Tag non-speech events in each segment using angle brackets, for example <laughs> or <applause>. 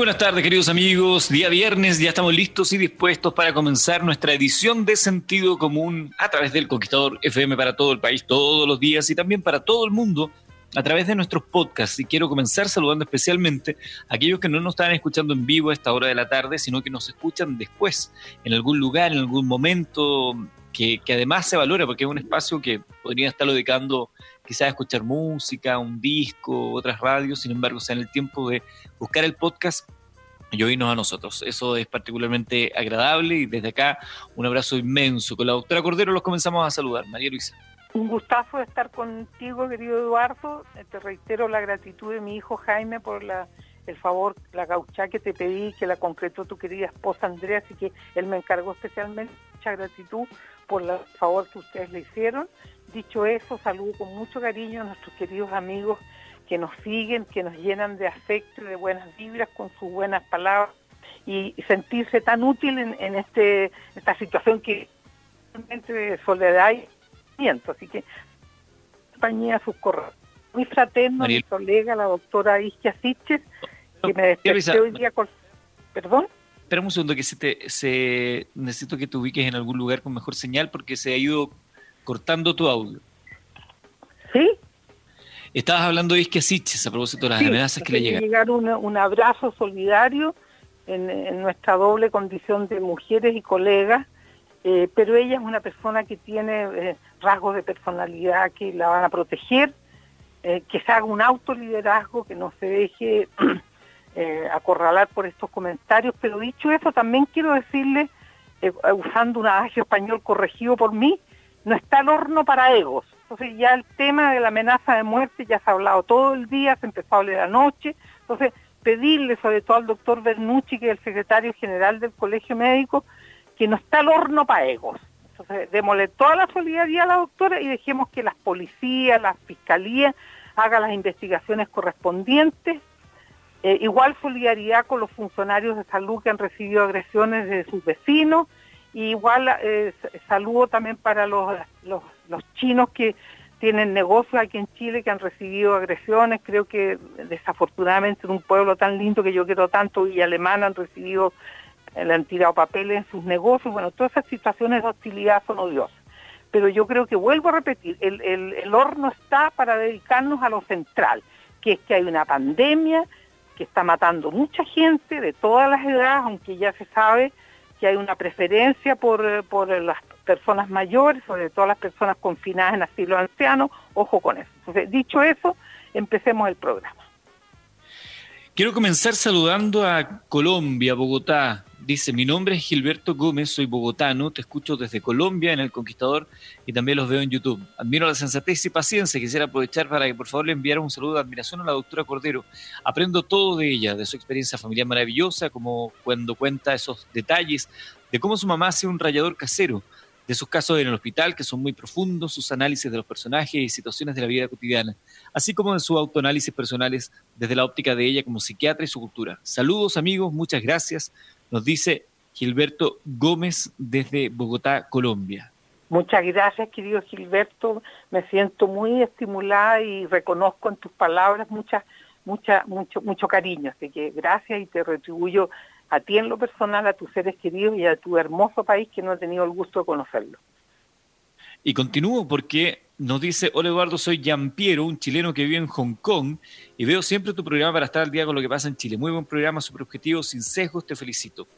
buenas tardes, queridos amigos. Día viernes, ya estamos listos y dispuestos para comenzar nuestra edición de Sentido Común a través del Conquistador FM para todo el país, todos los días y también para todo el mundo a través de nuestros podcasts. Y quiero comenzar saludando especialmente a aquellos que no nos están escuchando en vivo a esta hora de la tarde, sino que nos escuchan después, en algún lugar, en algún momento, que, además se valora porque es un espacio que podría estarlo dedicando quizás escuchar música, un disco, otras radios, sin embargo, sea en el tiempo de buscar el podcast y oírnos a nosotros. Eso es particularmente agradable y desde acá un abrazo inmenso. Con la doctora Cordero los comenzamos a saludar. María Luisa. Un gustazo estar contigo, querido Eduardo. Te reitero la gratitud de mi hijo Jaime por la, el favor, la gaucha que te pedí, que la concretó tu querida esposa Andrea, así que él me encargó especialmente mucha gratitud por el favor que ustedes le hicieron. Dicho eso, saludo con mucho cariño a nuestros queridos amigos que nos siguen, que nos llenan de afecto y de buenas vibras con sus buenas palabras y sentirse tan útil en, este, esta situación que realmente de soledad y miento. Así que compañía sus correos. Muy fraterno, mi colega, la doctora Isquia Siches, que me desperté hoy día con... ¿Perdón? Espera un segundo, que se te, se... necesito que te ubiques en algún lugar con mejor señal porque se ha ido cortando tu audio. ¿Sí? Estabas hablando de Isquia Siches a propósito de las amenazas que le llegan. llegar un abrazo solidario en, nuestra doble condición de mujeres y colegas, eh, pero ella es una persona que tiene eh, rasgos de personalidad que la van a proteger, eh, que se haga un autoliderazgo, que no se deje <clears throat> acorralar por estos comentarios, pero dicho eso, también quiero decirle, usando un adagio español corregido por mí, no está el horno para egos. Entonces ya el tema de la amenaza de muerte ya se ha hablado todo el día, se empezó a hablar anoche. Entonces pedirle sobre todo al doctor Bernucci, que es el secretario general del Colegio Médico, que no está el horno para egos. Entonces démosle toda la solidaridad a la doctora y dejemos que las policías, las fiscalías hagan las investigaciones correspondientes. Eh, igual solidaridad con los funcionarios de salud que han recibido agresiones de sus vecinos igual eh, saludo también para los, los, chinos que tienen negocios aquí en Chile que han recibido agresiones. Creo que desafortunadamente en un pueblo tan lindo que yo quiero tanto y alemán han recibido, le han tirado papeles en sus negocios. Bueno, todas esas situaciones de hostilidad son odiosas. Pero yo creo que vuelvo a repetir, el, el, el horno está para dedicarnos a lo central, que es que hay una pandemia que está matando mucha gente de todas las edades, aunque ya se sabe que hay una preferencia por, por las personas mayores, sobre todo las personas confinadas en asilo anciano, ojo con eso. Entonces, dicho eso, empecemos el programa. Quiero comenzar saludando a Colombia, Bogotá. Dice, mi nombre es Gilberto Gómez, soy bogotano, te escucho desde Colombia en El Conquistador y también los veo en YouTube. Admiro la sensatez y paciencia. Quisiera aprovechar para que por favor le enviara un saludo de admiración a la doctora Cordero. Aprendo todo de ella, de su experiencia familiar maravillosa, como cuando cuenta esos detalles de cómo su mamá hace un rayador casero, de sus casos en el hospital, que son muy profundos, sus análisis de los personajes y situaciones de la vida cotidiana, así como de sus autoanálisis personales desde la óptica de ella como psiquiatra y su cultura. Saludos amigos, muchas gracias nos dice Gilberto Gómez desde Bogotá, Colombia. Muchas gracias, querido Gilberto. Me siento muy estimulada y reconozco en tus palabras muchas mucha, mucho, mucho cariño. Así que gracias y te retribuyo a ti en lo personal, a tus seres queridos y a tu hermoso país que no he tenido el gusto de conocerlo. Y continúo porque nos dice, hola Eduardo, soy Piero, un chileno que vive en Hong Kong y veo siempre tu programa para estar al día con lo que pasa en Chile. Muy buen programa, super objetivo, sin sesgos, te felicito.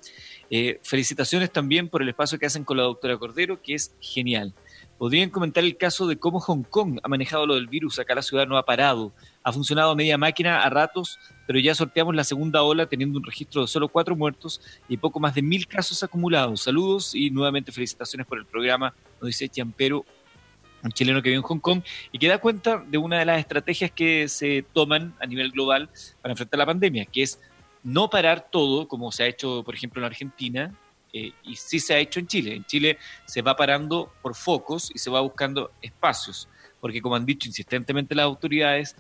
Eh, felicitaciones también por el espacio que hacen con la doctora Cordero, que es genial. ¿Podrían comentar el caso de cómo Hong Kong ha manejado lo del virus? Acá la ciudad no ha parado. Ha funcionado a media máquina a ratos, pero ya sorteamos la segunda ola teniendo un registro de solo cuatro muertos y poco más de mil casos acumulados. Saludos y nuevamente felicitaciones por el programa, nos dice Chiampero, un chileno que vive en Hong Kong y que da cuenta de una de las estrategias que se toman a nivel global para enfrentar la pandemia, que es no parar todo, como se ha hecho, por ejemplo, en Argentina, eh, y sí se ha hecho en Chile. En Chile se va parando por focos y se va buscando espacios, porque como han dicho insistentemente las autoridades,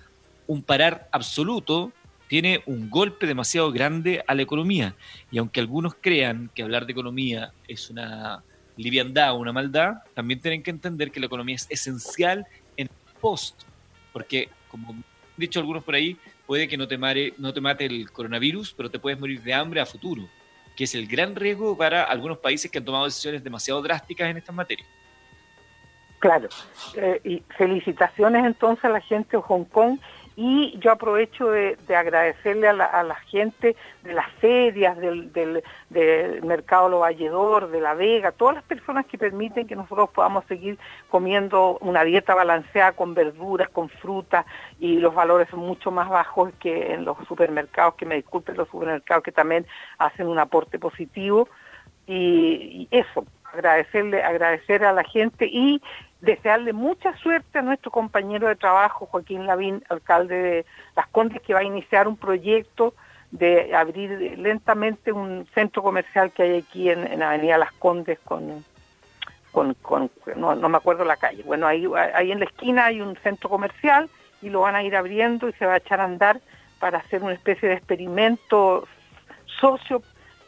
un parar absoluto tiene un golpe demasiado grande a la economía. Y aunque algunos crean que hablar de economía es una liviandad o una maldad, también tienen que entender que la economía es esencial en post, porque como han dicho algunos por ahí, puede que no te, no te mate el coronavirus, pero te puedes morir de hambre a futuro que es el gran riesgo para algunos países que han tomado decisiones demasiado drásticas en estas materias. Claro, eh, y felicitaciones entonces a la gente de Hong Kong y yo aprovecho de, agradecerle a la, gente de las ferias, del, del, Mercado Lo Valledor, de La Vega, todas las personas que permiten que nosotros podamos seguir comiendo una dieta balanceada con verduras, con frutas y los valores son mucho más bajos que en los supermercados, que me disculpen los supermercados que también hacen un aporte positivo. y eso, agradecerle, agradecer a la gente y desearle mucha suerte a nuestro compañero de trabajo, Joaquín Lavín, alcalde de Las Condes, que va a iniciar un proyecto de abrir lentamente un centro comercial que hay aquí en, Avenida Las Condes con, con, no, me acuerdo la calle. Bueno, ahí, ahí en la esquina hay un centro comercial y lo van a ir abriendo y se va a echar a andar para hacer una especie de experimento socio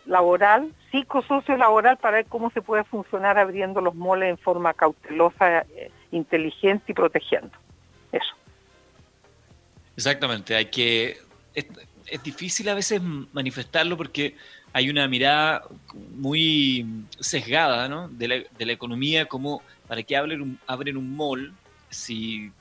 laboral, psicosocio laboral para ver cómo se puede funcionar abriendo los moles en forma cautelosa, eh, inteligente y protegiendo. Eso. Exactamente, hay que es, difícil a veces manifestarlo porque hay una mirada muy sesgada ¿no? de, la, de la economía, como para que abren un, abren un mall si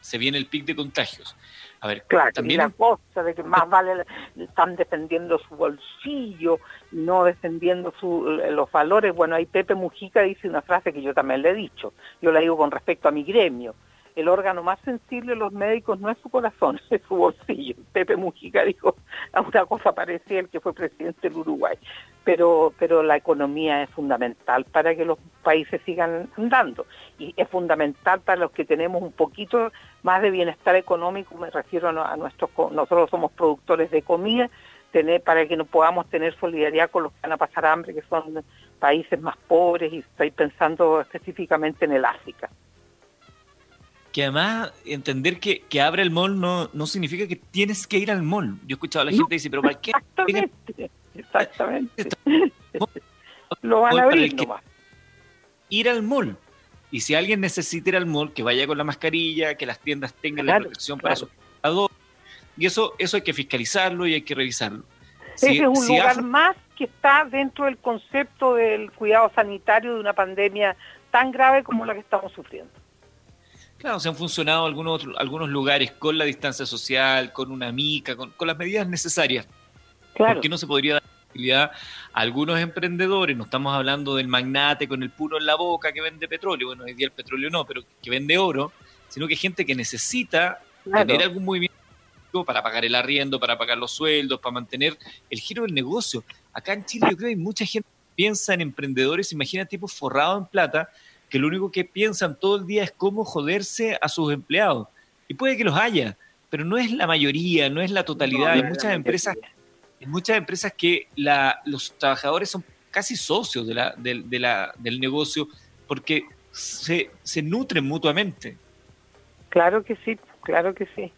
se viene el pic de contagios. A ver, claro, también la cosa de que más <laughs> vale están defendiendo su bolsillo, no defendiendo su, los valores. Bueno, ahí Pepe Mujica dice una frase que yo también le he dicho, yo la digo con respecto a mi gremio el órgano más sensible de los médicos no es su corazón, <laughs> es su bolsillo. Pepe Mujica dijo <laughs> una cosa parecida el que fue presidente del Uruguay. Pero, pero la economía es fundamental para que los países sigan andando y es fundamental para los que tenemos un poquito más de bienestar económico, me refiero a, nuestros, nosotros somos productores de comida, tener, para que no podamos tener solidaridad con los que van a pasar hambre, que son países más pobres y estoy pensando específicamente en el África que además entender que, que abre el mall no, no significa que tienes que ir al mall. Yo he escuchado a la gente dice, pero ¿para qué? Exactamente, exactamente. <laughs> Lo van a abrir Ir al mall. Y si alguien necesita ir al mall, que vaya con la mascarilla, que las tiendas tengan la protección para su Y eso, eso hay que fiscalizarlo y hay que revisarlo. Ese es un lugar más que está dentro del concepto del cuidado sanitario de una pandemia tan grave como la que estamos sufriendo. Claro, se han funcionado algunos, algunos lugares con la distancia social, con una mica, con, las medidas necesarias. Claro. ¿Por qué no se podría dar posibilidad a algunos emprendedores? No estamos hablando del magnate con el puro en la boca que vende petróleo, bueno, hoy día el petróleo no, pero que vende oro, sino que gente que necesita tener algún movimiento para pagar el arriendo, para pagar los sueldos, para mantener el giro del negocio. Acá en Chile yo creo que hay mucha gente que piensa en emprendedores, imagina tipos forrados en plata, que lo único que piensan todo el día es cómo joderse a sus empleados. Y puede que los haya, pero no es la mayoría, no es la totalidad. hay muchas empresas, hay muchas empresas que la, los trabajadores son casi socios de la, de, la, del negocio porque se, se nutren mutuamente. Claro que sí, claro que sí.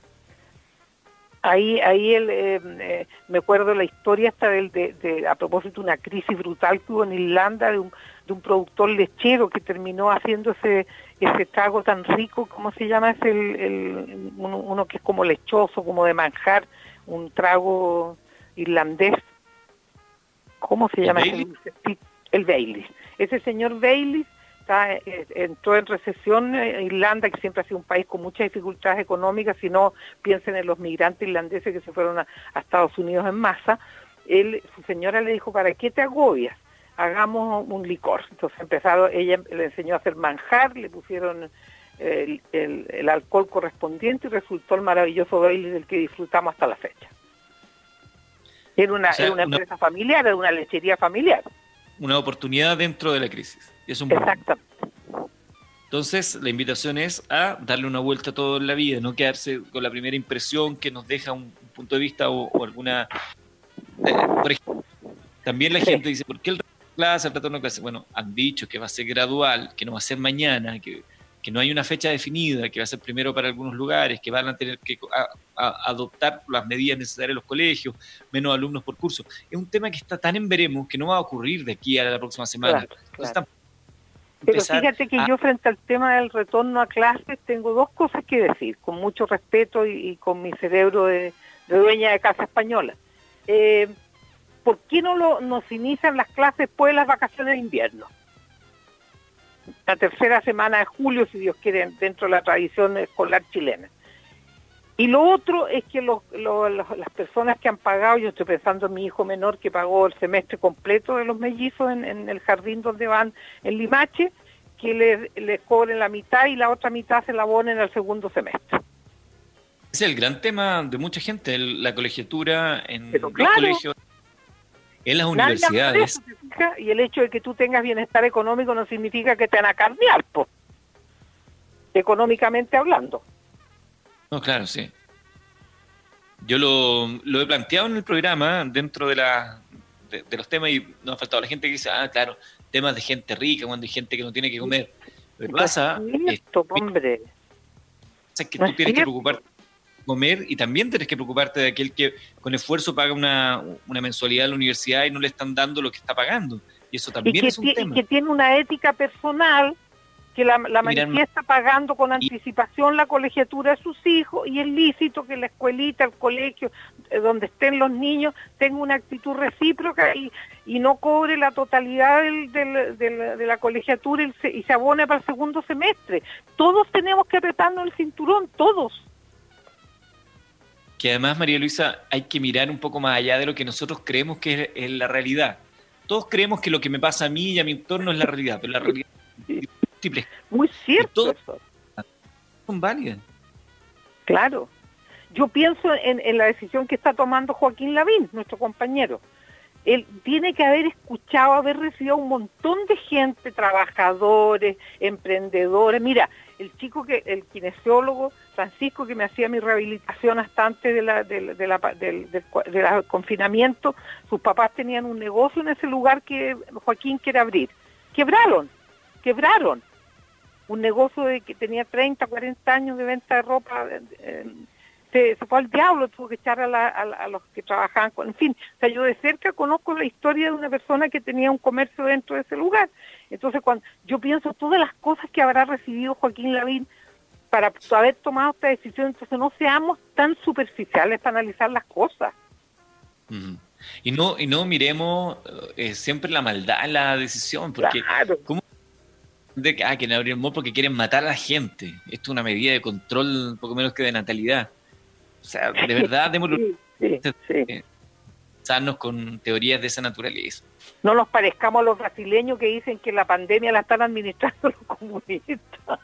Ahí, ahí el, eh, eh, me acuerdo la historia esta del, de, a propósito de una crisis brutal que hubo en Irlanda de un, de un productor lechero que terminó haciendo ese, trago tan rico, ¿cómo se llama? Es el, el uno, que es como lechoso, como de manjar, un trago irlandés. ¿Cómo se llama? El, el Baileys. Ese señor Baileys eh, entró en recesión eh, Irlanda, que siempre ha sido un país con muchas dificultades económicas, si no piensen en los migrantes irlandeses que se fueron a, Estados Unidos en masa, él, su señora le dijo, ¿para qué te agobias? Hagamos un licor. Entonces empezaron, ella le enseñó a hacer manjar, le pusieron el, alcohol correspondiente y resultó el maravilloso baile del que disfrutamos hasta la fecha. Era una, una empresa familiar, era una lechería familiar. Una oportunidad dentro de la crisis. Es un Entonces, la invitación es a darle una vuelta a todo en la vida, no quedarse con la primera impresión que nos deja un, punto de vista o, alguna... Eh, por ejemplo, también la gente dice, ¿por qué el clase, el retorno a clase? Bueno, han dicho que va a ser gradual, que no va a ser mañana, que, que no hay una fecha definida, que va a ser primero para algunos lugares, que van a tener que adoptar las medidas necesarias en los colegios, menos alumnos por curso. Es un tema que está tan en veremos que no va a ocurrir de aquí a la próxima semana. Pero fíjate que yo frente al tema del retorno a clases tengo dos cosas que decir, con mucho respeto y, con mi cerebro de, dueña de casa española. Eh, ¿Por qué no lo, nos inician las clases después de las vacaciones de invierno? La tercera semana de julio, si Dios quiere, dentro de la tradición escolar chilena. Y lo otro es que las personas que han pagado, yo estoy pensando en mi hijo menor que pagó el semestre completo de los mellizos en, el jardín donde van en Limache, que les, les, cobren la mitad y la otra mitad se la abonen al segundo semestre. Es el gran tema de mucha gente, la colegiatura en los colegios, en las universidades. y el hecho de que tú tengas bienestar económico no significa que te van a carnear, económicamente hablando. No, claro, sí. Yo lo, lo he planteado en el programa dentro de, la, de, los temas y nos ha faltado la gente que dice, ah, claro, temas de gente rica, cuando hay gente que no tiene que comer. Pero pasa, esto, hombre. Es que tú tienes que preocuparte comer y también tienes que preocuparte de aquel que con esfuerzo paga una, una mensualidad en la universidad y no le están dando lo que está pagando. Y eso también es un tema. Y que tiene una ética personal que la, la manifiesta pagando con anticipación la colegiatura de sus hijos y es lícito que la escuelita, el colegio, eh, donde estén los niños, tenga una actitud recíproca y, y no cobre la totalidad del, de la colegiatura y se, y se abone para el segundo semestre. Todos tenemos que apretarnos el cinturón, todos. Que además, María Luisa, hay que mirar un poco más allá de lo que nosotros creemos que es la realidad. Todos creemos que lo que me pasa a mí y a mi entorno es la realidad, pero la realidad muy cierto. Son válidas. Claro. Yo pienso en, la decisión que está tomando Joaquín Lavín, nuestro compañero. Él tiene que haber escuchado, haber recibido un montón de gente, trabajadores, emprendedores. Mira, el chico que, el kinesiólogo Francisco que me hacía mi rehabilitación hasta antes de la, de, la, del, del confinamiento, sus papás tenían un negocio en ese lugar que Joaquín quiere abrir. Quebraron quebraron. Un negocio de que tenía 30, 40 años de venta de ropa, eh, se, fue al diablo, tuvo que echar a, los que trabajaban con... En fin, o sea, yo de cerca conozco la historia de una persona que tenía un comercio dentro de ese lugar. Entonces, cuando yo pienso todas las cosas que habrá recibido Joaquín Lavín para haber tomado esta decisión, entonces no seamos tan superficiales para analizar las cosas. Y no y no miremos eh, siempre la maldad en la decisión, porque claro de que, ah, quieren abrir el mall porque quieren matar a la gente. Esto es una medida de control un poco menos que de natalidad. O sea, de verdad, <laughs> démosle sí, con teorías de esa naturaleza. No nos parezcamos a los brasileños que dicen que la pandemia la están administrando <laughs> los comunistas. <laughs>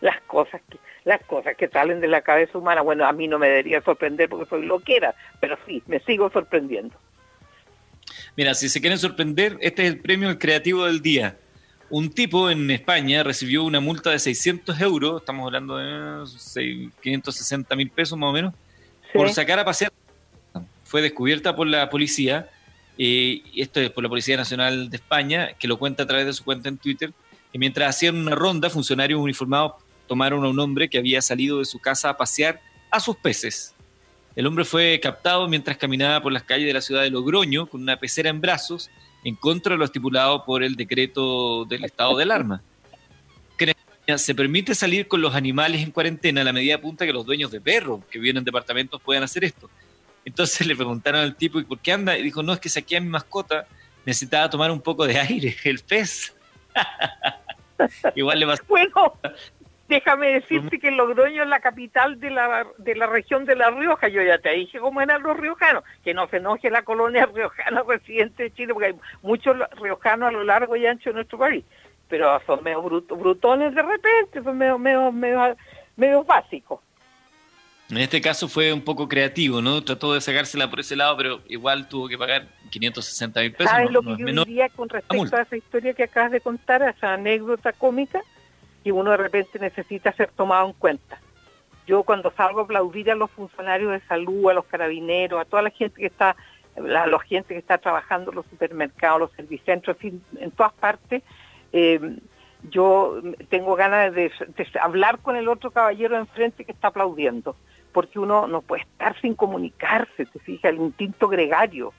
las cosas que las cosas que salen de la cabeza humana, bueno, a mí no me debería sorprender porque soy loquera, pero sí, me sigo sorprendiendo. Mira, si se quieren sorprender, este es el premio al creativo del día. Un tipo en España recibió una multa de 600 euros, estamos hablando de 560 mil pesos más o menos, por sacar a pasear. Fue descubierta por la policía, y esto es por la Policía Nacional de España, que lo cuenta a través de su cuenta en Twitter, y mientras hacían una ronda, funcionarios uniformados tomaron a un hombre que había salido de su casa a pasear a sus peces. El hombre fue captado mientras caminaba por las calles de la ciudad de Logroño con una pecera en brazos en contra de lo estipulado por el decreto del estado de alarma. Se permite salir con los animales en cuarentena a la medida punta que los dueños de perros que viven en departamentos puedan hacer esto. Entonces le preguntaron al tipo, ¿y por qué anda? Y dijo, no, es que saqué a mi mascota, necesitaba tomar un poco de aire, el pez. <laughs> Igual le pasó. Bueno, déjame decirte que Logroño es la capital de la, de la región de La Rioja. Yo ya te dije cómo eran los riojanos. Que no se enoje la colonia <laughs> riojana residente de Chile, porque hay muchos riojanos a lo largo y ancho de nuestro país. Pero son medio brutones de repente, son medio, medio, medio, medio básicos. En este caso fue un poco creativo, ¿no? Trató de sacársela por ese lado, pero igual tuvo que pagar 560 mil pesos. ¿Sabes lo que yo diría con respecto a esa historia que acabas de contar, a esa anécdota cómica? Que uno de repente necesita ser tomado en cuenta. Yo cuando salgo a aplaudir a los funcionarios de salud, a los carabineros, a toda la gente que está, a la gente que está trabajando en los supermercados, los servicentros, en, en todas partes, eh, yo tengo ganas de, de, hablar con el otro caballero de enfrente que está aplaudiendo porque uno no puede estar sin comunicarse, te fijas, el instinto gregario.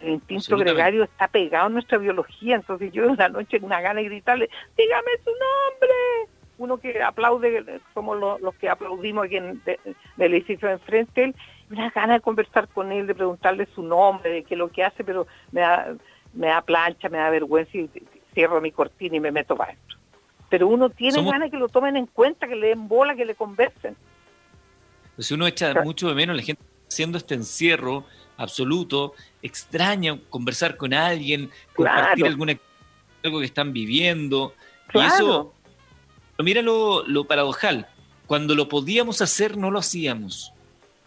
El instinto gregario está pegado en nuestra biología, entonces yo una noche una gana de gritarle, dígame su nombre. Uno que aplaude, somos los, que aplaudimos aquí en el edificio de enfrente, él, una gana de conversar con él, de preguntarle su nombre, de qué es lo que hace, pero me da, me da plancha, me da vergüenza y cierro mi cortina y me meto para adentro. Pero uno tiene ganas que lo tomen en cuenta, que le den bola, que le conversen. Si uno echa mucho de menos la gente haciendo este encierro absoluto, extraña conversar con alguien, compartir alguna algo que están viviendo. Y eso, mira lo, lo, paradojal, cuando lo podíamos hacer no lo hacíamos.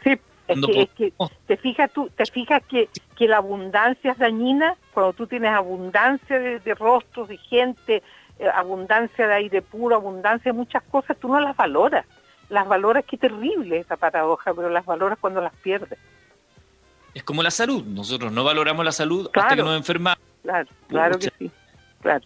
Sí, es que, te fijas tú, te fijas que, que la abundancia es dañina, cuando tú tienes abundancia de, rostros, de gente, eh, abundancia de aire puro, abundancia de muchas cosas, tú no las valoras las valoras, qué terrible esa paradoja, pero las valoras cuando las pierdes. Es como la salud, nosotros no valoramos la salud hasta que nos enfermamos. Claro, claro que sí. Claro.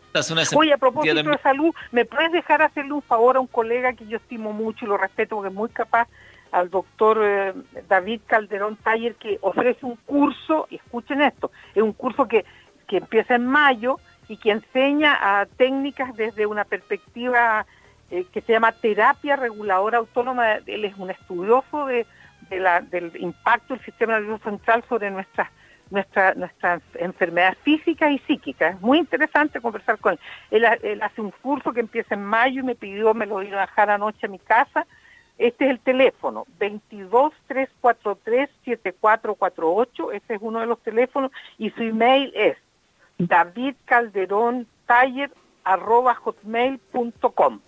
Oye, a propósito de salud, ¿me puedes dejar hacerle un favor a un colega que yo estimo mucho y lo respeto porque es muy capaz, al doctor eh, David Calderón Taller, que ofrece un curso, y escuchen esto, es un curso que, que empieza en mayo y que enseña a técnicas desde una perspectiva eh, que se llama Terapia Reguladora Autónoma. Él es un estudioso de, del impacto del sistema nervioso central sobre nuestras nuestra, nuestras enfermedades físicas y psíquicas. Es muy interesante conversar con él. él. hace un curso que empieza en mayo y me pidió, me lo vino a dejar anoche a mi casa. Este es el teléfono, 223437448, ese es uno de los teléfonos, y su email es davidcalderontaller.hotmail.com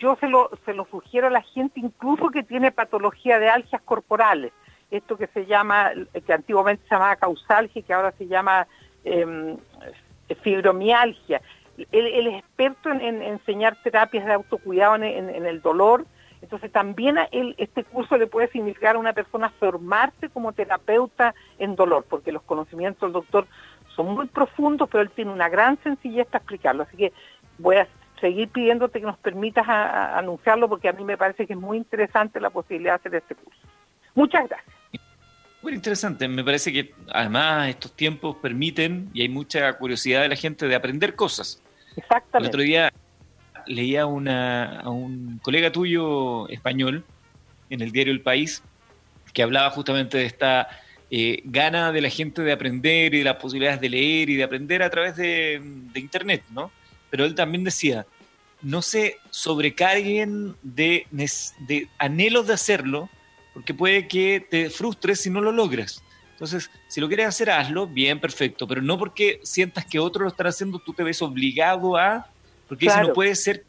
yo se lo, se lo sugiero a la gente incluso que tiene patología de algias corporales, esto que se llama, que antiguamente se llamaba causalgia, que ahora se llama em, fibromialgia. Él, es experto en, enseñar terapias de autocuidado en, el dolor, entonces también a él, este curso le puede significar a una persona formarse como terapeuta en dolor, porque los conocimientos del doctor son muy profundos, pero él tiene una gran sencillez para explicarlo. Así que voy a seguir pidiéndote que nos permitas anunciarlo porque a mí me parece que es muy interesante la posibilidad de hacer este curso. Muchas gracias. Muy interesante, me parece que además estos tiempos permiten y hay mucha curiosidad de la gente de aprender cosas. Exactamente. El otro día leía una, a un colega tuyo español en el diario El País que hablaba justamente de esta eh, gana de la gente de aprender y de las posibilidades de leer y de aprender a través de, de Internet, ¿no? Pero él también decía, no se sobrecarguen de, de anhelos de hacerlo, porque puede que te frustres si no lo logras. Entonces, si lo quieres hacer, hazlo, bien, perfecto, pero no porque sientas que otros lo están haciendo, tú te ves obligado a, porque eso no puede ser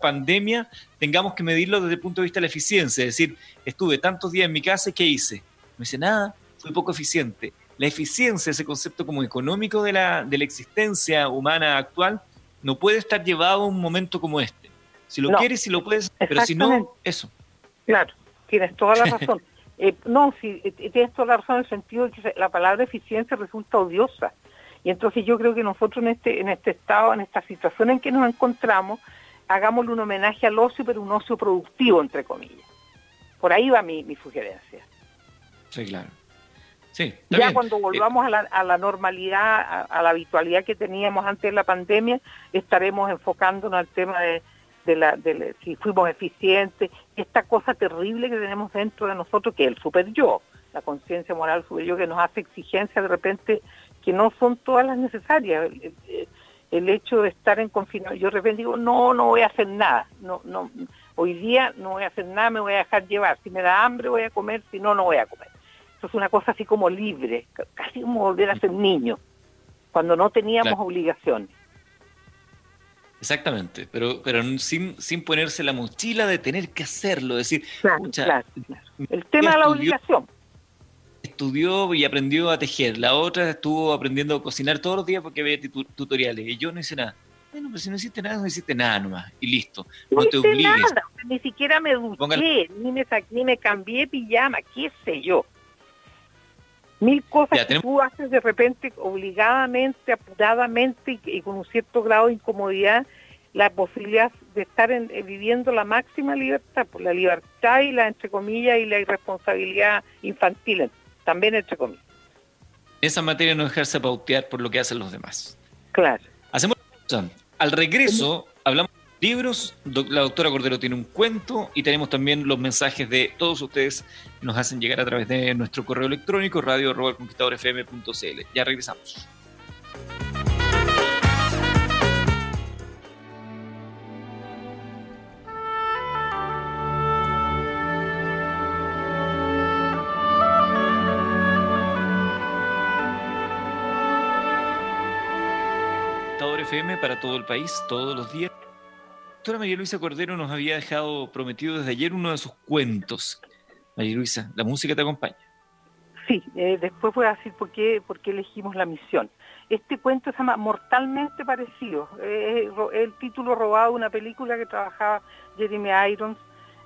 pandemia, tengamos que medirlo desde el punto de vista de la eficiencia, es decir, estuve tantos días en mi casa y ¿qué hice? No hice nada, fui poco eficiente. La eficiencia, ese concepto como económico de la, de la existencia humana actual, no puede estar llevado a un momento como este. Si lo quieres, si lo puedes, pero si no, eso. Claro, tienes toda la <laughs> razón. Eh, no, si, eh, tienes toda la razón en el sentido de que la palabra eficiencia resulta odiosa. Y entonces yo creo que nosotros en este, en este estado, en esta situación en que nos encontramos, hagámosle un homenaje al ocio, pero un ocio productivo, entre comillas. Por ahí va mi, sugerencia. Sí, claro. Sí, ya cuando eh, volvamos a, la, normalidad, a, la habitualidad que teníamos antes de la pandemia, estaremos enfocándonos al tema de, la, de si fuimos eficientes, esta cosa terrible que tenemos dentro de nosotros, que es el super yo, la conciencia moral super yo, que nos hace exigencias de repente que no son todas las necesarias el hecho de estar en confinamiento, yo de repente digo, no, no voy a hacer nada, no, no, hoy día no voy a hacer nada, me voy a dejar llevar, si me da hambre voy a comer, si no, no voy a comer. Eso es una cosa así como libre, casi como volver a ser niño, cuando no teníamos obligaciones. Exactamente, pero pero sin, sin ponerse la mochila de tener que hacerlo, decir, claro, el tema de la obligación estudió y aprendió a tejer, la otra estuvo aprendiendo a cocinar todos los días porque veía tutoriales, y yo no hice nada. Bueno, pero si no hiciste nada, no hiciste nada nomás, y listo. No, te obligues. Nada. Ni siquiera me duché, ni, me, ni me cambié pijama, qué sé yo. Mil cosas que tú haces de repente obligadamente, apuradamente y, con un cierto grado de incomodidad, la posibilidad de estar en, eh, viviendo la máxima libertad, por la libertad y la, entre comillas, y la irresponsabilidad infantil también entre comillas. Esa materia no dejarse pautear por lo que hacen los demás. Claro. Hacemos Al regreso, libros, la doctora Cordero tiene un cuento y tenemos también los mensajes de todos ustedes que nos hacen llegar a través de nuestro correo electrónico radio.conquistadorfm.cl. Ya regresamos. Para todo el país, todos los días. Doctora María Luisa Cordero nos había dejado prometido desde ayer uno de sus cuentos. María Luisa, la música te acompaña. Sí, eh, después voy a decir por qué, por qué elegimos la misión. Este cuento se llama Mortalmente Parecido. es el título robado de una película que trabajaba Jeremy Irons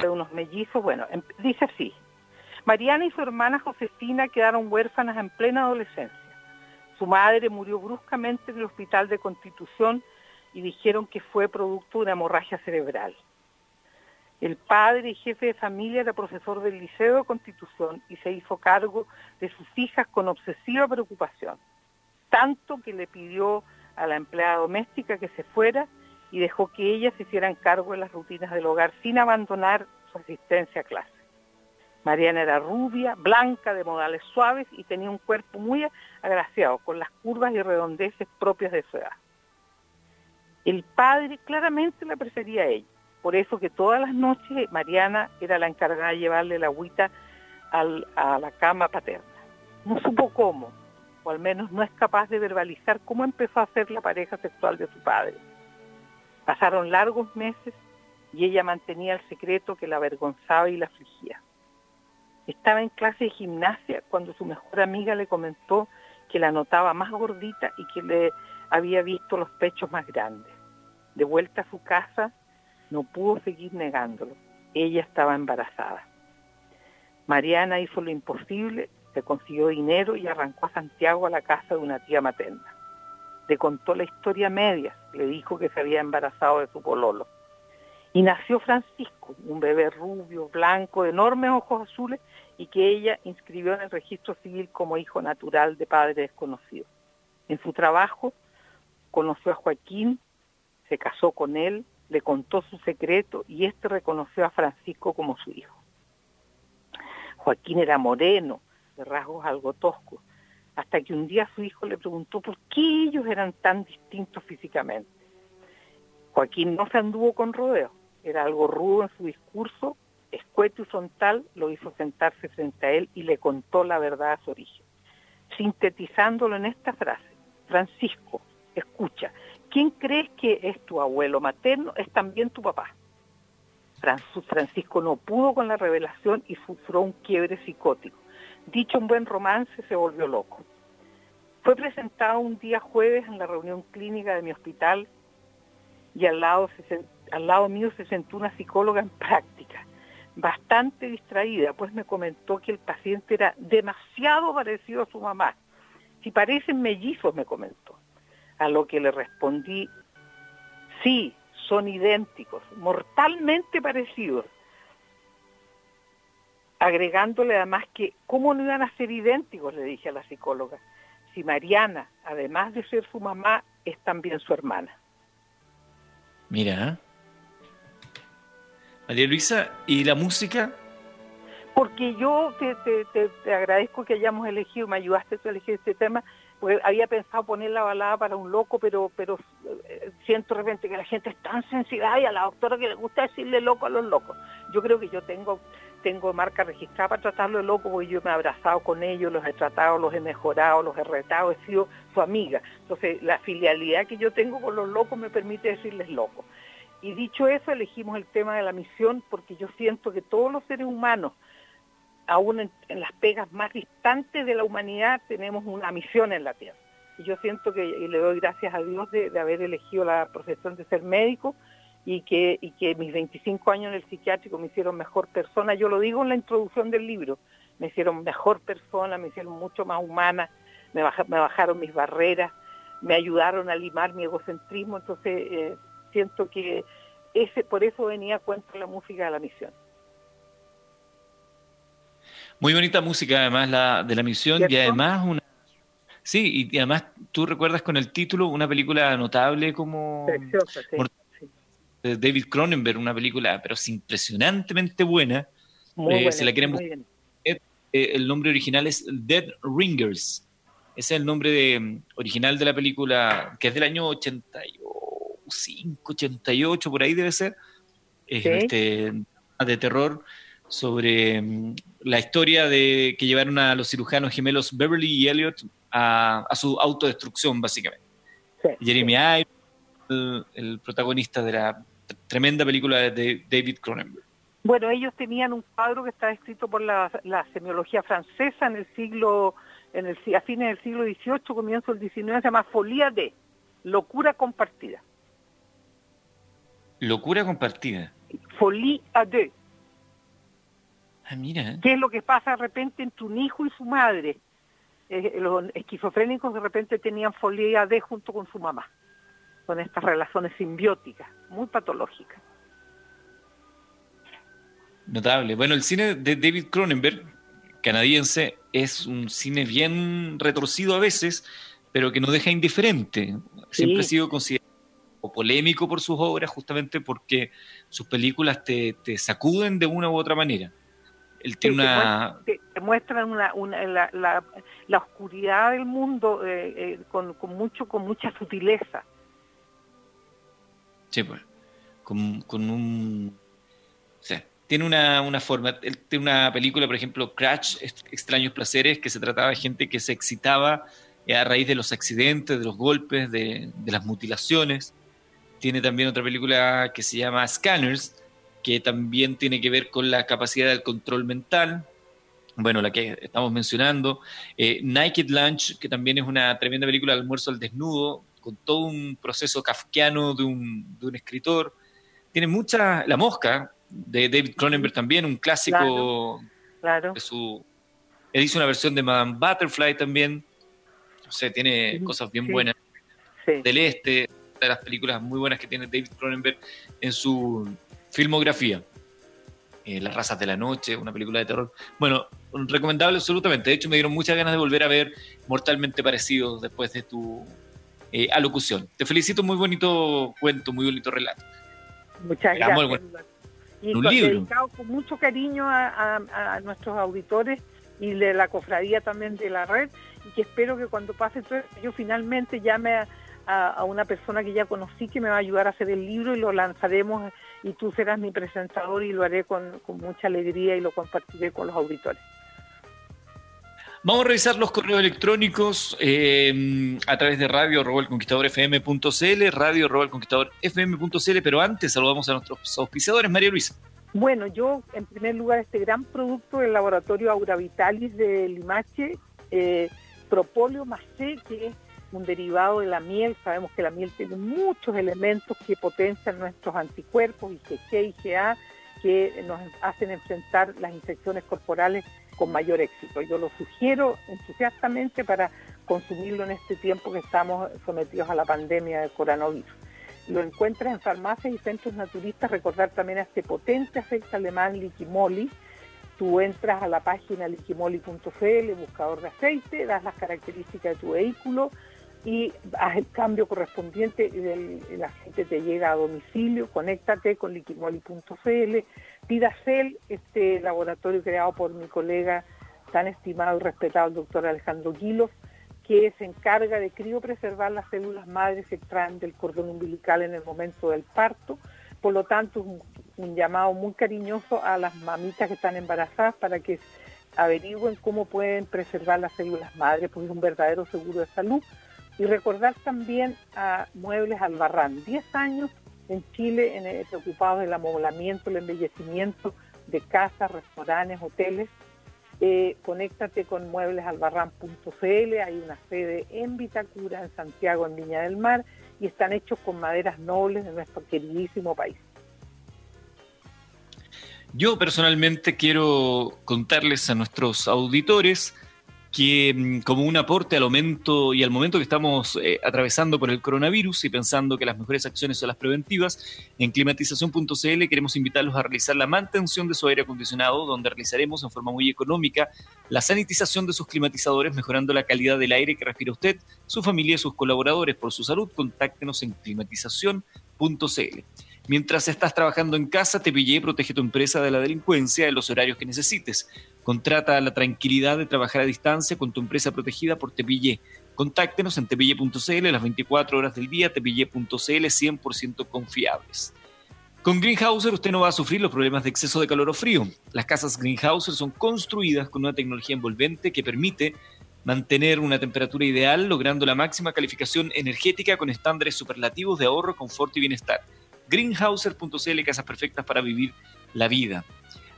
de unos mellizos. Bueno, em, dice así. Mariana y su hermana Josefina quedaron huérfanas en plena adolescencia. Su madre murió bruscamente en el hospital de Constitución y dijeron que fue producto de una hemorragia cerebral. El padre y jefe de familia era profesor del Liceo de Constitución y se hizo cargo de sus hijas con obsesiva preocupación, tanto que le pidió a la empleada doméstica que se fuera y dejó que ellas se hicieran cargo de las rutinas del hogar sin abandonar su asistencia a clase. Mariana era rubia, blanca, de modales suaves y tenía un cuerpo muy agraciado, con las curvas y redondeces propias de su edad. El padre claramente la prefería a ella, por eso que todas las noches Mariana era la encargada de llevarle la agüita a la cama paterna. No supo cómo, o al menos no es capaz de verbalizar cómo empezó a ser la pareja sexual de su padre Pasaron largos meses y ella mantenía el secreto que la avergonzaba y la afligía. Estaba en clase de gimnasia cuando su mejor amiga le comentó que la notaba más gordita y que le había visto los pechos más grandes. De vuelta a su casa, no pudo seguir negándolo. Ella estaba embarazada. Mariana hizo lo imposible, se consiguió dinero y arrancó a Santiago a la casa de una tía materna le contó la historia media, le dijo que se había embarazado de su pololo. Y nació Francisco, un bebé rubio, blanco, de enormes ojos azules, y que ella inscribió en el registro civil como hijo natural de padre desconocido. En su trabajo conoció a Joaquín, se casó con él, le contó su secreto y éste reconoció a Francisco como su hijo. Joaquín era moreno, de rasgos algo toscos, hasta que un día su hijo le preguntó por qué ellos eran tan distintos físicamente. Joaquín no se anduvo con rodeo, era algo rudo en su discurso, escueto y frontal, lo hizo sentarse frente a él y le contó la verdad a su origen, sintetizándolo en esta frase, Francisco, escucha, ¿quién crees que es tu abuelo materno? Es también tu papá. Francisco no pudo con la revelación y sufrió un quiebre psicótico. Dicho un buen romance, se volvió loco. Fue presentado un día jueves en la reunión clínica de mi hospital y al lado, al lado mío se sentó una psicóloga en práctica, bastante distraída, pues me comentó que el paciente era demasiado parecido a su mamá. Si parecen mellizos, me comentó. A lo que le respondí, sí, son idénticos, mortalmente parecidos. Agregándole además que, ¿cómo no iban a ser idénticos? Le dije a la psicóloga. Si Mariana, además de ser su mamá, es también su hermana. Mira. María Luisa, ¿y la música? Porque yo te, agradezco que hayamos elegido, me ayudaste a elegir este tema, porque había pensado poner la balada para un loco, pero pero eh, siento de repente que la gente es tan sensible y a la doctora que le gusta decirle loco a los locos. Yo creo que yo tengo tengo marca registrada para tratarlo de loco, porque yo me he abrazado con ellos, los he tratado, los he mejorado, los he retado, he sido su amiga. Entonces, la filialidad que yo tengo con los locos me permite decirles locos. Y dicho eso, elegimos el tema de la misión porque yo siento que todos los seres humanos, aún en, las pegas más distantes de la humanidad, tenemos una misión en la Tierra. Y yo siento que, y le doy gracias a Dios de haber elegido la profesión de ser médico, y que, y que mis 25 años en el psiquiátrico me hicieron mejor persona. Yo lo digo en la introducción del libro, me hicieron mejor persona, me hicieron mucho más humana, me, me bajaron mis barreras, me ayudaron a limar mi egocentrismo, entonces eh, siento que ese por eso venía a cuento la música de la misión. Muy bonita música además la de la misión y además una Sí, y, además tú recuerdas con el título una película notable como Preciosa, sí de David Cronenberg, una película pero es impresionantemente buena. Muy si la quieren buscar, el nombre original es Dead Ringers. Ese es el nombre de, original de la película, que es del año 85, 88, por ahí debe ser. Es este, de terror sobre mm, la historia de que llevaron a los cirujanos gemelos Beverly y Elliot a, su autodestrucción, básicamente. Jeremy Irons, el, protagonista de la tremenda película de David Cronenberg. Bueno, ellos tenían un cuadro que está escrito por la, semiología francesa en el siglo, en el, a fines del siglo XVIII, comienzo del XIX, se llama Folía de, locura compartida. Locura compartida. Folie à deux. Ah, mira. ¿Qué es lo que pasa de repente entre un hijo y su madre? Eh, los esquizofrénicos de repente tenían folie à deux junto con su mamá con estas relaciones simbióticas, muy patológicas. Notable. Bueno, el cine de David Cronenberg, canadiense, es un cine bien retorcido a veces, pero que no deja indiferente. Siempre ha sido considerado polémico por sus obras, justamente porque sus películas te, sacuden de una u otra manera. Él tiene una... Te, muestran una, la, la, oscuridad del mundo eh, eh, con, con, mucho, con mucha sutileza. Sí, pues. Con, un. O sea, tiene una, una forma. Tiene una película, por ejemplo, Crash, Extraños Placeres, que se trataba de gente que se excitaba eh, a raíz de los accidentes, de los golpes, de, las mutilaciones. Tiene también otra película que se llama Scanners, que también tiene que ver con la capacidad del control mental. Bueno, la que estamos mencionando. Eh, Naked Lunch, que también es una tremenda película de almuerzo al desnudo, con todo un proceso kafkiano de un, de un escritor. Tiene mucha... La Mosca, de David Cronenberg también, un clásico claro, de su... Él hizo una versión de Madame Butterfly también. No sé, tiene cosas bien buenas. Del Este, de las películas muy buenas que tiene David Cronenberg en su filmografía. Eh, las razas de la noche, una película de terror. Bueno, recomendable absolutamente. De hecho, me dieron muchas ganas de volver a ver Mortalmente Parecidos después de tu eh, alocución. Te felicito, muy bonito cuento, muy bonito relato. Muchas gracias. Y un libro. dedicado con mucho cariño a, nuestros auditores y de la cofradía también de la red y que espero que cuando pase todo esto yo finalmente llame a, una persona que ya conocí que me va a ayudar a hacer el libro y lo lanzaremos y tú serás mi presentador y lo haré con mucha alegría y lo compartiré con los auditores. Vamos a revisar los correos electrónicos eh, a través de radio fm.cl, radio fm.cl, pero antes saludamos a nuestros auspiciadores, María Luisa. Bueno, yo en primer lugar este gran producto del laboratorio Aura Vitalis de Limache, eh, Propóleo C, que es un derivado de la miel. Sabemos que la miel tiene muchos elementos que potencian nuestros anticuerpos, IgG, IgA, que nos hacen enfrentar las infecciones corporales con mayor éxito. Yo lo sugiero entusiastamente para consumirlo en este tiempo que estamos sometidos a la pandemia del coronavirus. Lo encuentras en farmacias y centros naturistas, recordar también a este potente aceite alemán Liquimoli. Tú entras a la página liquimoli.cl, buscador de aceite, das las características de tu vehículo y haz el cambio correspondiente y el, aceite te llega a domicilio, conéctate con liquimoli.cl Vidacel, este laboratorio creado por mi colega tan estimado y respetado, el doctor Alejandro Guilos, que se encarga de criopreservar las células madres que extraen del cordón umbilical en el momento del parto. Por lo tanto, un, un llamado muy cariñoso a las mamitas que están embarazadas para que averigüen cómo pueden preservar las células madres, porque es un verdadero seguro de salud. Y recordar también a Muebles Albarrán, 10 años en Chile en, eh, preocupados del amoblamiento, el embellecimiento de casas, restaurantes, hoteles. Eh, conéctate con mueblesalbarrán.cl, hay una sede en Vitacura, en Santiago, en Viña del Mar, y están hechos con maderas nobles de nuestro queridísimo país. Yo personalmente quiero contarles a nuestros auditores que mm, como un aporte al momento y al momento que estamos eh, atravesando por el coronavirus y pensando que las mejores acciones son las preventivas, en climatización.cl queremos invitarlos a realizar la mantención de su aire acondicionado, donde realizaremos en forma muy económica la sanitización de sus climatizadores, mejorando la calidad del aire que respira usted, su familia y sus colaboradores. Por su salud, contáctenos en climatización.cl. Mientras estás trabajando en casa, y protege tu empresa de la delincuencia en los horarios que necesites. Contrata la tranquilidad de trabajar a distancia con tu empresa protegida por Tepillé. Contáctenos en tepille.cl las 24 horas del día, tepille.cl 100% confiables. Con Greenhouser usted no va a sufrir los problemas de exceso de calor o frío. Las casas Greenhouser son construidas con una tecnología envolvente que permite mantener una temperatura ideal, logrando la máxima calificación energética con estándares superlativos de ahorro, confort y bienestar. Greenhouser.cl, casas perfectas para vivir la vida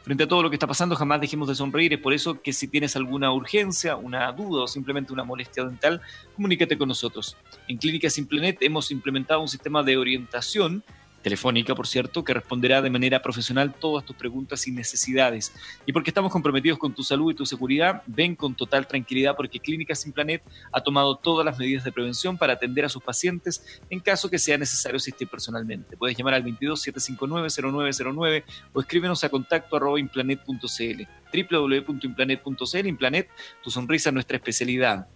frente a todo lo que está pasando, jamás dejemos de sonreír. Es por eso que si tienes alguna urgencia, una duda o simplemente una molestia dental, comunícate con nosotros. En Clínica Simplenet hemos implementado un sistema de orientación telefónica, por cierto, que responderá de manera profesional todas tus preguntas y necesidades. Y porque estamos comprometidos con tu salud y tu seguridad, ven con total tranquilidad porque Clínica Sin Planet ha tomado todas las medidas de prevención para atender a sus pacientes en caso que sea necesario asistir personalmente. Puedes llamar al 22 759 0909 o escríbenos a contacto arroba implanet.cl www.implanet.cl. Implanet, tu sonrisa es nuestra especialidad.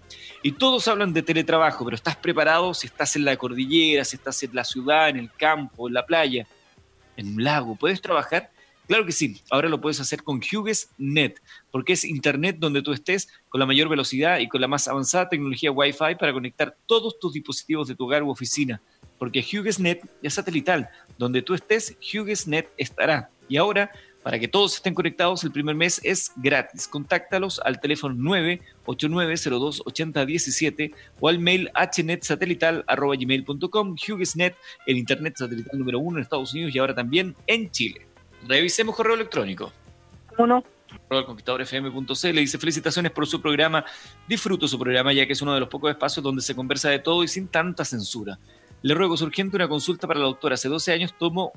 Y todos hablan de teletrabajo, pero ¿estás preparado si estás en la cordillera, si estás en la ciudad, en el campo, en la playa, en un lago? ¿Puedes trabajar? Claro que sí, ahora lo puedes hacer con HughesNet, porque es Internet donde tú estés con la mayor velocidad y con la más avanzada tecnología Wi-Fi para conectar todos tus dispositivos de tu hogar u oficina. Porque HughesNet es satelital, donde tú estés, HughesNet estará. Y ahora para que todos estén conectados, el primer mes es gratis. Contáctalos al teléfono 989028017 o al mail hnet.satelital.gmail.com. HughesNet, el internet satelital número uno en Estados Unidos y ahora también en Chile. Revisemos correo electrónico. ¿Cómo conquistadorfm.cl dice felicitaciones por su programa. Disfruto su programa ya que es uno de los pocos espacios donde se conversa de todo y sin tanta censura. Le ruego, es urgente una consulta para la doctora. Hace 12 años tomo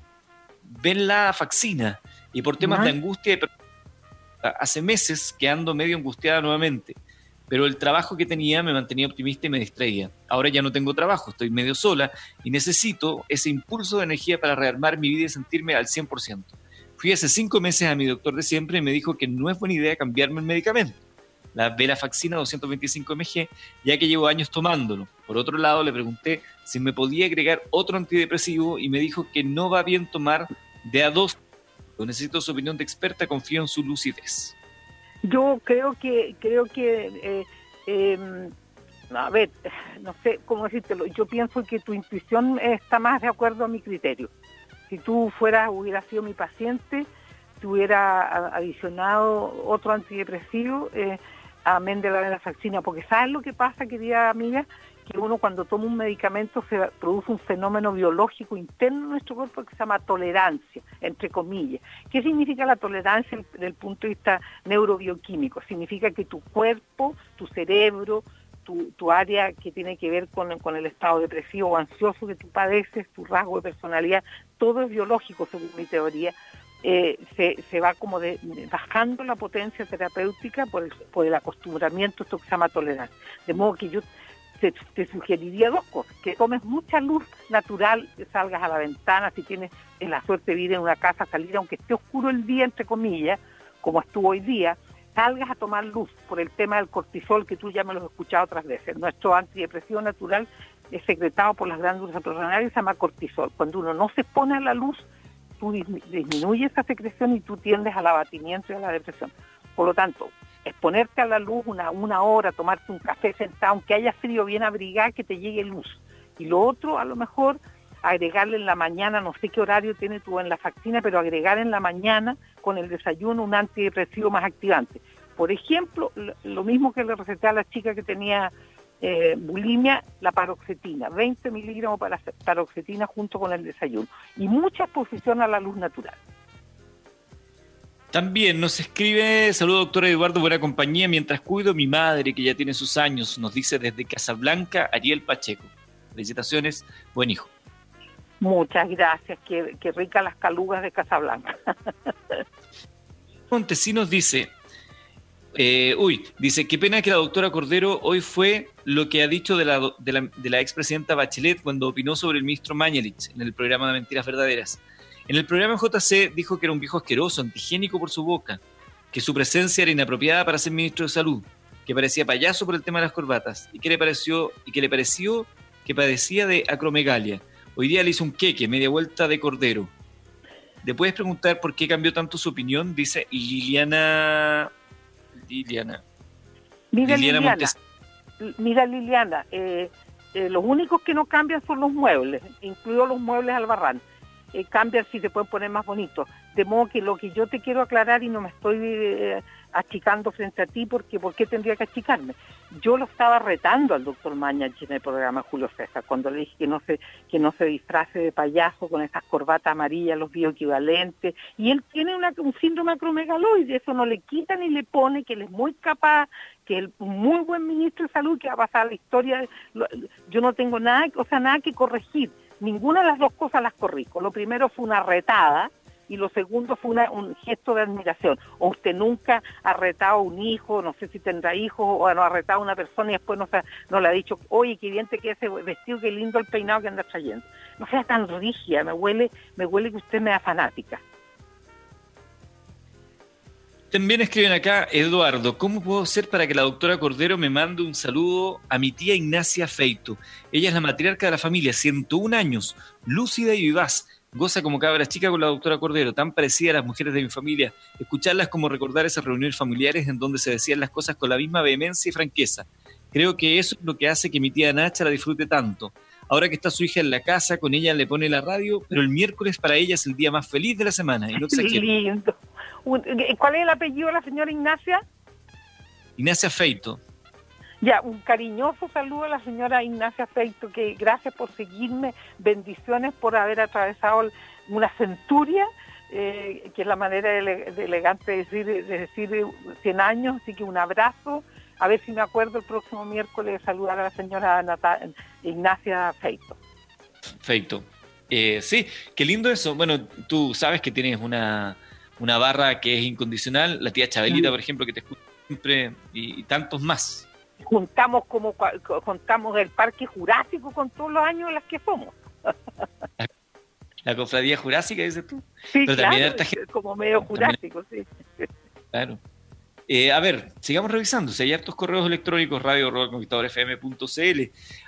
Faxina y por temas de angustia, hace meses que ando medio angustiada nuevamente, pero el trabajo que tenía me mantenía optimista y me distraía. Ahora ya no tengo trabajo, estoy medio sola y necesito ese impulso de energía para rearmar mi vida y sentirme al 100%. Fui hace cinco meses a mi doctor de siempre y me dijo que no es buena idea cambiarme el medicamento, la Velafaxina 225 mg, ya que llevo años tomándolo. Por otro lado, le pregunté si me podía agregar otro antidepresivo y me dijo que no va bien tomar de a dos necesito su opinión de experta, confío en su lucidez. Yo creo que, creo que, eh, em, a ver, no sé cómo decírtelo, yo pienso que tu intuición está más de acuerdo a mi criterio. Si tú fueras, hubieras sido mi paciente, te hubiera adicionado otro antidepresivo, eh, amén de la venlafaxina, porque ¿sabes lo que pasa, querida amiga? que uno cuando toma un medicamento se produce un fenómeno biológico interno en nuestro cuerpo que se llama tolerancia, entre comillas. ¿Qué significa la tolerancia desde el punto de vista neurobioquímico? Significa que tu cuerpo, tu cerebro, tu, área que tiene que ver con, el estado depresivo o ansioso que tú padeces, tu rasgo de personalidad, todo es biológico según mi teoría, eh, se, va como de, bajando la potencia terapéutica por el, acostumbramiento, esto que se llama tolerancia. De modo que yo te, sugeriría dos cosas, que tomes mucha luz natural, que salgas a la ventana, si tienes la suerte de vivir en una casa, salir aunque esté oscuro el día, entre comillas, como estuvo hoy día, salgas a tomar luz por el tema del cortisol, que tú ya me lo has escuchado otras veces. Nuestro antidepresivo natural es secretado por las glándulas suprarrenales, se llama cortisol. Cuando uno no se pone a la luz, tú disminuyes esa secreción y tú tiendes al abatimiento y a la depresión. Por lo tanto, exponerte a la luz una, una hora, tomarte un café sentado, aunque haya frío, bien abrigado, que te llegue luz. Y lo otro, a lo mejor, agregarle en la mañana, no sé qué horario tiene tú en la facina, pero agregar en la mañana con el desayuno un antidepresivo más activante. Por ejemplo, lo mismo que le receté a la chica que tenía eh, bulimia, la paroxetina, 20 miligramos para paroxetina junto con el desayuno y mucha exposición a la luz natural. También nos escribe, saludo doctor Eduardo, buena compañía, mientras cuido a mi madre que ya tiene sus años, nos dice desde Casablanca Ariel Pacheco. Felicitaciones, buen hijo. Muchas gracias, qué, qué ricas las calugas de Casablanca. <laughs> Montesinos dice, eh, uy, dice, qué pena que la doctora Cordero hoy fue lo que ha dicho de la, de la, de la expresidenta Bachelet cuando opinó sobre el ministro Mañalich en el programa de Mentiras Verdaderas. En el programa JC dijo que era un viejo asqueroso, antigénico por su boca, que su presencia era inapropiada para ser ministro de salud, que parecía payaso por el tema de las corbatas y que le pareció y que le pareció que padecía de acromegalia. Hoy día le hizo un queque, media vuelta de cordero. ¿Le puedes preguntar por qué cambió tanto su opinión? Dice Liliana. Liliana. Mira, Liliana. Mira, Liliana, eh, eh, los únicos que no cambian son los muebles, incluidos los muebles Albarrán eh, cambian si se pueden poner más bonitos. De modo que lo que yo te quiero aclarar y no me estoy eh, achicando frente a ti, porque ¿por qué tendría que achicarme? Yo lo estaba retando al doctor Mañach en el programa Julio César, cuando le dije que no se, que no se disfrace de payaso con esas corbatas amarillas, los bioequivalentes, y él tiene una, un síndrome acromegaloide, eso no le quita ni le pone, que él es muy capaz, que es un muy buen ministro de salud, que va a pasar la historia, yo no tengo nada, o sea, nada que corregir ninguna de las dos cosas las corrijo. Lo primero fue una retada y lo segundo fue un gesto de admiración. O usted nunca ha retado a un hijo, no sé si tendrá hijos, o no ha retado a una persona y después no le ha dicho, oye, qué bien te queda ese vestido, qué lindo el peinado que anda trayendo. No sea tan rígida, me huele, me huele que usted me da fanática. También escriben acá, Eduardo, ¿cómo puedo hacer para que la doctora Cordero me mande un saludo a mi tía Ignacia Feito? Ella es la matriarca de la familia, 101 años, lúcida y vivaz. Goza como cabra chica con la doctora Cordero, tan parecida a las mujeres de mi familia. Escucharlas como recordar esas reuniones familiares en donde se decían las cosas con la misma vehemencia y franqueza. Creo que eso es lo que hace que mi tía Nacha la disfrute tanto. Ahora que está su hija en la casa, con ella le pone la radio, pero el miércoles para ella es el día más feliz de la semana. Y no <laughs> lindo. ¿Cuál es el apellido de la señora Ignacia? Ignacia Feito. Ya, un cariñoso saludo a la señora Ignacia Feito, que gracias por seguirme, bendiciones por haber atravesado una centuria, eh, que es la manera elegante de decir, de decir 100 años, así que un abrazo, a ver si me acuerdo el próximo miércoles saludar a la señora Ignacia Feito. Feito. Eh, sí, qué lindo eso. Bueno, tú sabes que tienes una una barra que es incondicional, la tía Chabelita, por ejemplo, que te escucha siempre, y, tantos más. Juntamos como contamos el Parque Jurásico con todos los años en los que somos. <laughs> La, cofradía jurásica, dices tú. Sí, Pero también como medio jurásico, sí. Claro. Eh, a ver, sigamos revisando. Si hay hartos correos electrónicos, radio fm.cl.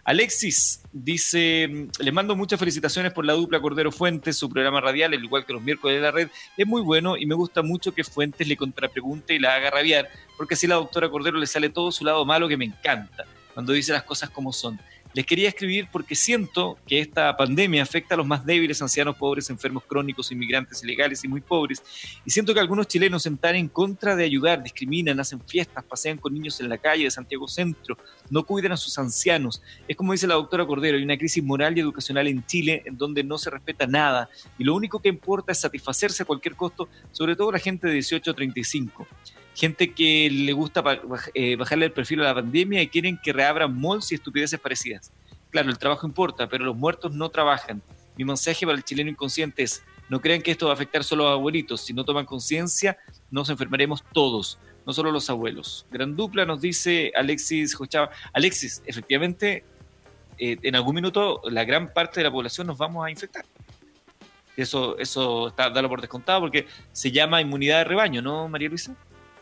Alexis dice: mm, Les mando muchas felicitaciones por la dupla Cordero Fuentes, su programa radial, el igual que los miércoles de la red. Es muy bueno y me gusta mucho que Fuentes le contrapregunte y la haga rabiar, porque así la doctora Cordero le sale todo su lado malo que me encanta, cuando dice las cosas como son. Les quería escribir porque siento que esta pandemia afecta a los más débiles, ancianos, pobres, enfermos crónicos, inmigrantes ilegales y muy pobres. Y siento que algunos chilenos están en contra de ayudar, discriminan, hacen fiestas, pasean con niños en la calle de Santiago Centro, no cuidan a sus ancianos. Es como dice la doctora Cordero, hay una crisis moral y educacional en Chile en donde no se respeta nada y lo único que importa es satisfacerse a cualquier costo, sobre todo la gente de 18 a 35 gente que le gusta eh, bajarle el perfil a la pandemia y quieren que reabran malls y estupideces parecidas. Claro, el trabajo importa, pero los muertos no trabajan. Mi mensaje para el chileno inconsciente es, no crean que esto va a afectar solo a los abuelitos, si no toman conciencia, nos enfermaremos todos, no solo los abuelos. Gran dupla nos dice Alexis Jochava. Alexis, efectivamente, eh, en algún minuto la gran parte de la población nos vamos a infectar. Eso, eso está dado por descontado porque se llama inmunidad de rebaño, ¿no, María Luisa?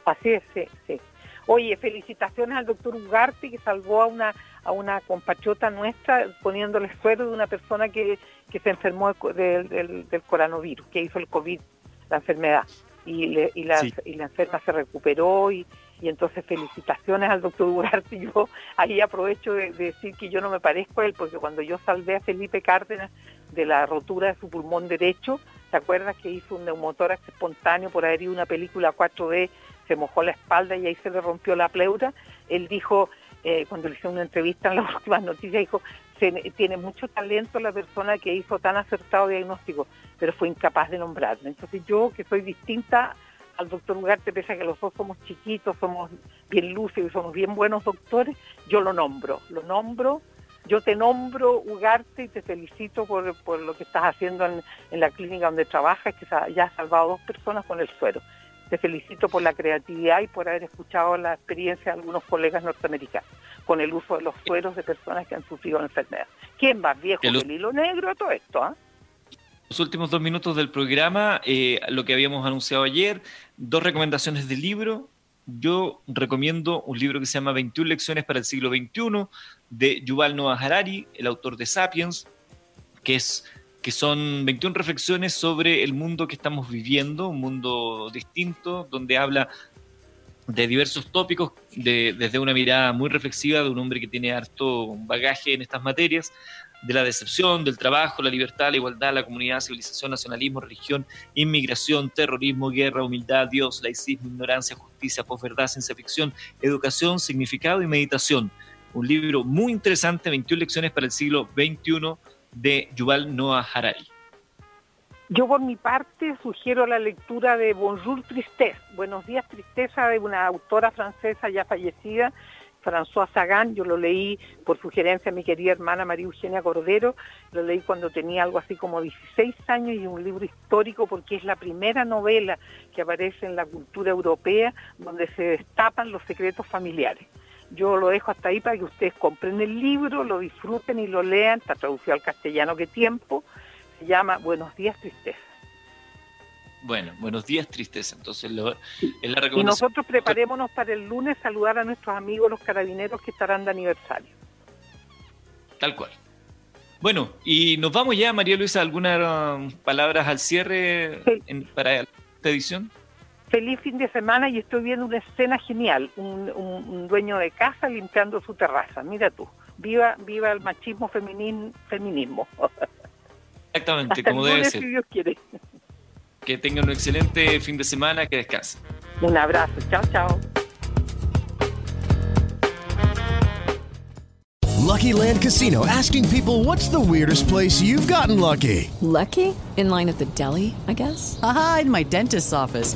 Así es, sí, sí. Oye, felicitaciones al doctor Ugarte que salvó a una a una compatriota nuestra poniéndole suero de una persona que, que se enfermó del, del, coronavirus, que hizo el COVID, la enfermedad. Y, le, y, la, y la enferma se recuperó y, y entonces felicitaciones al doctor Ugarte. <laughs> Yo ahí aprovecho de, decir que yo no me parezco a él, porque cuando yo salvé a Felipe Cárdenas de la rotura de su pulmón derecho, ¿te acuerdas que hizo un neumotórax espontáneo por haber ido una película 4D se mojó la espalda y ahí se le rompió la pleura. Él dijo, eh, cuando le hizo una entrevista en las <laughs> últimas noticias, dijo, tiene mucho talento la persona que hizo tan acertado diagnóstico, pero fue incapaz de nombrarme. Entonces yo, que soy distinta al doctor Ugarte, pese a que los dos somos chiquitos, somos bien lúcidos somos bien buenos doctores, yo lo nombro, lo nombro, yo te nombro Ugarte y te felicito por, lo que estás haciendo en, en la clínica donde trabajas, que ya has salvado a dos personas con el suero te felicito por la creatividad y por haber escuchado la experiencia de algunos colegas norteamericanos con el uso de los sueros de personas que han sufrido enfermedad. ¿Quién más viejo que el hilo negro a todo esto? Ah? Los últimos dos minutos del programa, eh, lo que habíamos anunciado ayer, dos recomendaciones de libro. Yo recomiendo un libro que se llama 21 lecciones para el siglo XXI de Yuval Noah Harari, el autor de Sapiens, que es que son 21 reflexiones sobre el mundo que estamos viviendo, un mundo distinto, donde habla de diversos tópicos desde una mirada muy reflexiva de un hombre que tiene harto bagaje en estas materias, de la decepción, del trabajo, la libertad, la igualdad, la comunidad, civilización, nacionalismo, religión, inmigración, terrorismo, guerra, humildad, Dios, laicismo, ignorancia, justicia, posverdad, ciencia ficción, educación, significado y meditación. Un libro muy interesante, 21 lecciones para el siglo XXI de Yuval Noah Harari. Yo por mi parte sugiero la lectura de Bonjour Tristesse, Buenos días Tristeza, de una autora francesa ya fallecida, François Sagan, yo lo leí por sugerencia de mi querida hermana María Eugenia Cordero, lo leí cuando tenía algo así como 16 años y un libro histórico porque es la primera novela que aparece en la cultura europea donde se destapan los secretos familiares. Yo lo dejo hasta ahí para que ustedes compren el libro, lo disfruten y lo lean. Está traducido al castellano que tiempo. Se llama Buenos días, tristeza. Bueno, buenos días, tristeza. Entonces, lo, es la Y nosotros preparémonos para el lunes saludar a nuestros amigos los carabineros que estarán de aniversario. Tal cual. Bueno, y nos vamos ya, María Luisa, algunas um, palabras al cierre para esta edición feliz fin de semana y estoy viendo una escena genial, un, dueño de casa limpiando su terraza, mira tú, viva, viva el machismo feminismo. Exactamente, <laughs> como debe ser. Dios quiere. Que tengan un excelente fin de semana, que descansen. Un abrazo, chao, chao. Lucky Land Casino asking people what's the weirdest place you've gotten lucky? Lucky? In line at the deli, I guess. Aha, in my dentist's office.